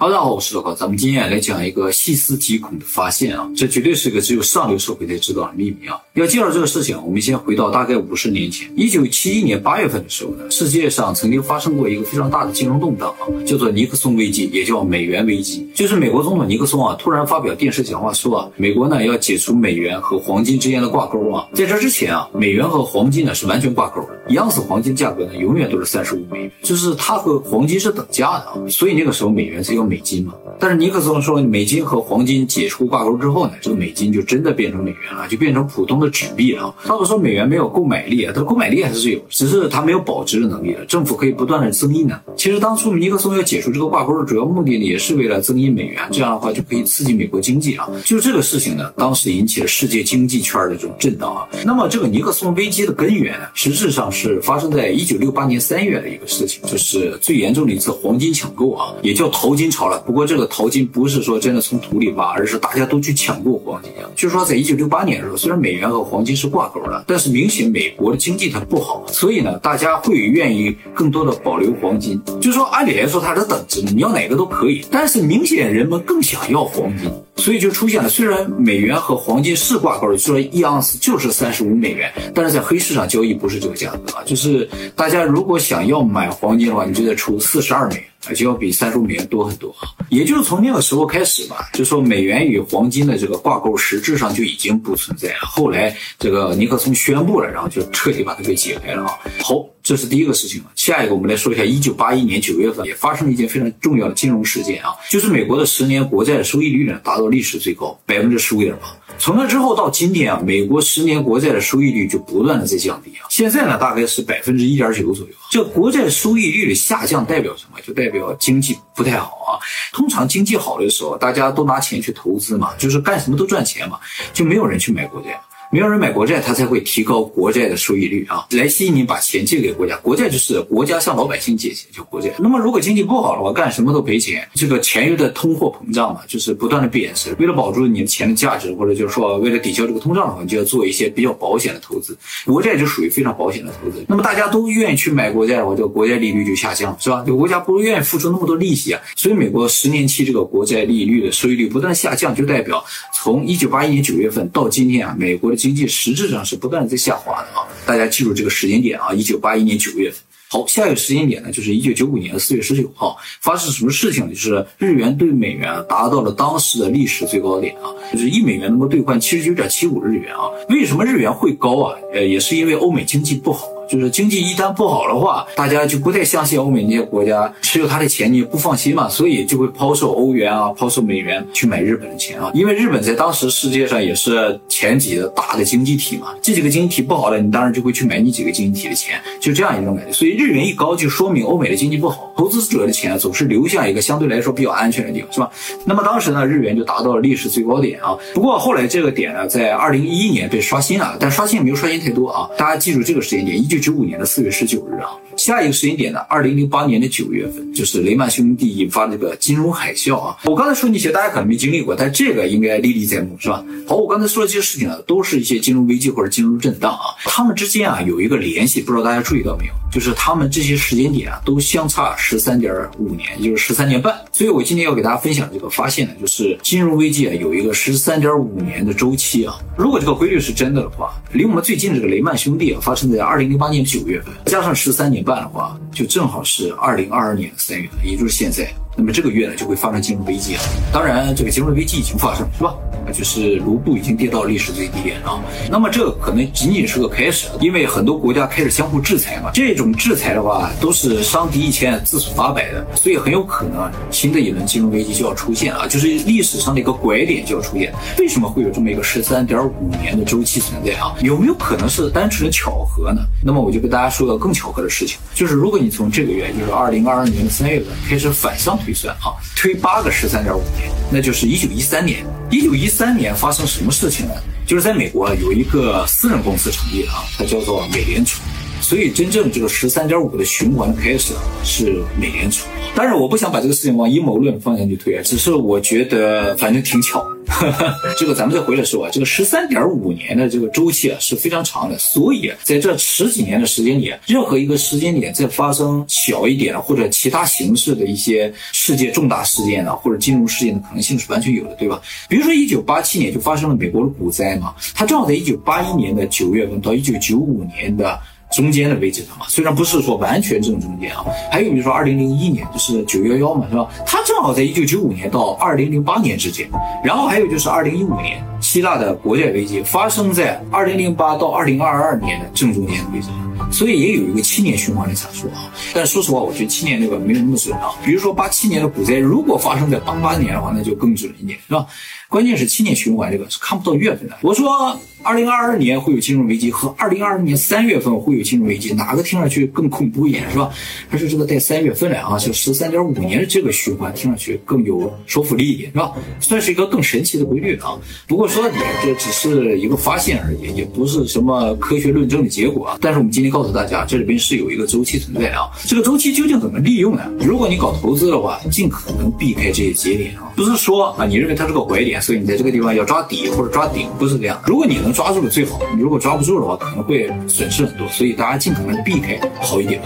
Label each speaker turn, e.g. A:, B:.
A: 哈喽大家好，我是老高，咱们今天来讲一个细思极恐的发现啊，这绝对是个只有上流社会才知道的秘密啊。要介绍这个事情，我们先回到大概五十年前，一九七一年八月份的时候呢，世界上曾经发生过一个非常大的金融动荡啊，叫做尼克松危机，也叫美元危机。就是美国总统尼克松啊，突然发表电视讲话说啊，美国呢要解除美元和黄金之间的挂钩啊。在这之前啊，美元和黄金呢是完全挂钩的，一盎司黄金价格呢永远都是三十五美元，就是它和黄金是等价的啊。所以那个时候美元是要美金嘛。但是尼克松说，美金和黄金解除挂钩之后呢，这个美金就真的变成美元了，就变成普通的纸币了。他们说美元没有购买力啊，它购买力还是有，只是它没有保值的能力了。政府可以不断的增印呢。其实当初尼克松要解除这个挂钩的主要目的呢，也是为了增印美元，这样的话就可以刺激美国经济啊。就这个事情呢，当时引起了世界经济圈的这种震荡啊。那么这个尼克松危机的根源，实质上是发生在一九六八年三月的一个事情，就是最严重的一次黄金抢购啊，也叫淘金炒了。不过这个。淘金不是说真的从土里挖，而是大家都去抢购黄金。就是说，在一九六八年的时候，虽然美元和黄金是挂钩的，但是明显美国的经济它不好，所以呢，大家会愿意更多的保留黄金。就是说，按理来说它是等值，你要哪个都可以。但是明显人们更想要黄金，所以就出现了，虽然美元和黄金是挂钩的，说一盎司就是三十五美元，但是在黑市上交易不是这个价格啊。就是大家如果想要买黄金的话，你就得出四十二美元。啊，就要比三十五美元多很多啊！也就是从那个时候开始吧，就说美元与黄金的这个挂钩实质上就已经不存在了。后来这个尼克松宣布了，然后就彻底把它给解开了啊。好，这是第一个事情了。下一个我们来说一下，一九八一年九月份也发生了一件非常重要的金融事件啊，就是美国的十年国债收益率呢达到历史最高，百分之十五点八。从那之后到今天啊，美国十年国债的收益率就不断的在降低啊，现在呢大概是百分之一点九左右。这国债收益率的下降代表什么？就代表经济不太好啊。通常经济好的时候，大家都拿钱去投资嘛，就是干什么都赚钱嘛，就没有人去买国债。没有人买国债，他才会提高国债的收益率啊，来吸引你把钱借给国家。国债就是国家向老百姓借钱，叫国债。那么如果经济不好的话，干什么都赔钱，这个钱又在通货膨胀嘛，就是不断的贬值。为了保住你的钱的价值，或者就是说为了抵消这个通胀的话，你就要做一些比较保险的投资。国债就属于非常保险的投资。那么大家都愿意去买国债的话，这个国债利率就下降，是吧？有国家不愿意付出那么多利息啊，所以美国十年期这个国债利率的收益率不断下降，就代表从一九八一年九月份到今天啊，美国的经济实质上。是不断在下滑的啊！大家记住这个时间点啊，一九八一年九月份。好，下一个时间点呢，就是一九九五年的四月十九号，发生什么事情呢？就是日元兑美元达到了当时的历史最高点啊，就是一美元能够兑换七十九点七五日元啊。为什么日元会高啊？呃，也是因为欧美经济不好。就是经济一旦不好的话，大家就不太相信欧美那些国家持有他的钱，你也不放心嘛，所以就会抛售欧元啊，抛售美元去买日本的钱啊。因为日本在当时世界上也是前几个大的经济体嘛，这几个经济体不好了，你当然就会去买你几个经济体的钱，就这样一种感觉。所以日元一高，就说明欧美的经济不好，投资者的钱总是流向一个相对来说比较安全的地方，是吧？那么当时呢，日元就达到了历史最高点啊。不过后来这个点呢，在二零一一年被刷新了，但刷新没有刷新太多啊。大家记住这个时间点，一九。九五年的四月十九日啊，下一个时间点呢，二零零八年的九月份，就是雷曼兄弟引发这个金融海啸啊。我刚才说那些大家可能没经历过，但这个应该历历在目，是吧？好，我刚才说的这些事情呢，都是一些金融危机或者金融震荡啊，他们之间啊有一个联系，不知道大家注意到没有？就是他们这些时间点啊都相差十三点五年，也就是十三年半。所以我今天要给大家分享这个发现呢，就是金融危机啊有一个十三点五年的周期啊。如果这个规律是真的的话，离我们最近这个雷曼兄弟啊发生在二零零八年九月份。加上十三年半的话，就正好是二零二二年三月份，也就是现在。那么这个月呢，就会发生金融危机了。当然，这个金融危机已经发生，是吧？就是卢布已经跌到历史最低点了。那么这可能仅仅是个开始，因为很多国家开始相互制裁嘛。这种制裁的话，都是伤敌一千自损八百的，所以很有可能新的一轮金融危机就要出现啊，就是历史上的一个拐点就要出现。为什么会有这么一个十三点五年的周期存在啊？有没有可能是单纯的巧合呢？那么我就跟大家说个更巧合的事情，就是如果你从这个月，就是二零二二年的三月份开始反向推预算啊，推八个十三点五年，那就是一九一三年。一九一三年发生什么事情呢？就是在美国有一个私人公司成立啊，它叫做美联储。所以真正这个十三点五的循环开始是美联储。当然，我不想把这个事情往阴谋论方向去推，只是我觉得反正挺巧。这个咱们再回来说啊，这个十三点五年的这个周期啊是非常长的，所以在这十几年的时间里，任何一个时间点在发生小一点或者其他形式的一些世界重大事件呢，或者金融事件的可能性是完全有的，对吧？比如说一九八七年就发生了美国的股灾嘛，它正好在一九八一年的九月份到一九九五年的。中间的位置上嘛，虽然不是说完全正中间啊，还有比如说二零零一年就是九幺幺嘛，是吧？它正好在一九九五年到二零零八年之间，然后还有就是二零一五年希腊的国债危机发生在二零零八到二零二二年的正中间的位置上，所以也有一个七年循环的阐述啊。但说实话，我觉得七年这个没有那么准啊。比如说八七年的股灾，如果发生在八八年的话，那就更准一点，是吧？关键是七年循环这个是看不到月份的。我说。二零二二年会有金融危机，和二零二二年三月份会有金融危机，哪个听上去更恐怖一点，是吧？还是这个带三月份的啊？就十三点五年的这个循环，听上去更有说服力一点，是吧？算是一个更神奇的规律啊。不过说到底，这只是一个发现而已，也不是什么科学论证的结果啊。但是我们今天告诉大家，这里边是有一个周期存在啊。这个周期究竟怎么利用呢？如果你搞投资的话，尽可能避开这些节点啊。不是说啊，你认为它是个拐点，所以你在这个地方要抓底或者抓顶，不是这样。如果你能抓住了最好，你如果抓不住的话，可能会损失很多，所以大家尽可能避开好一点。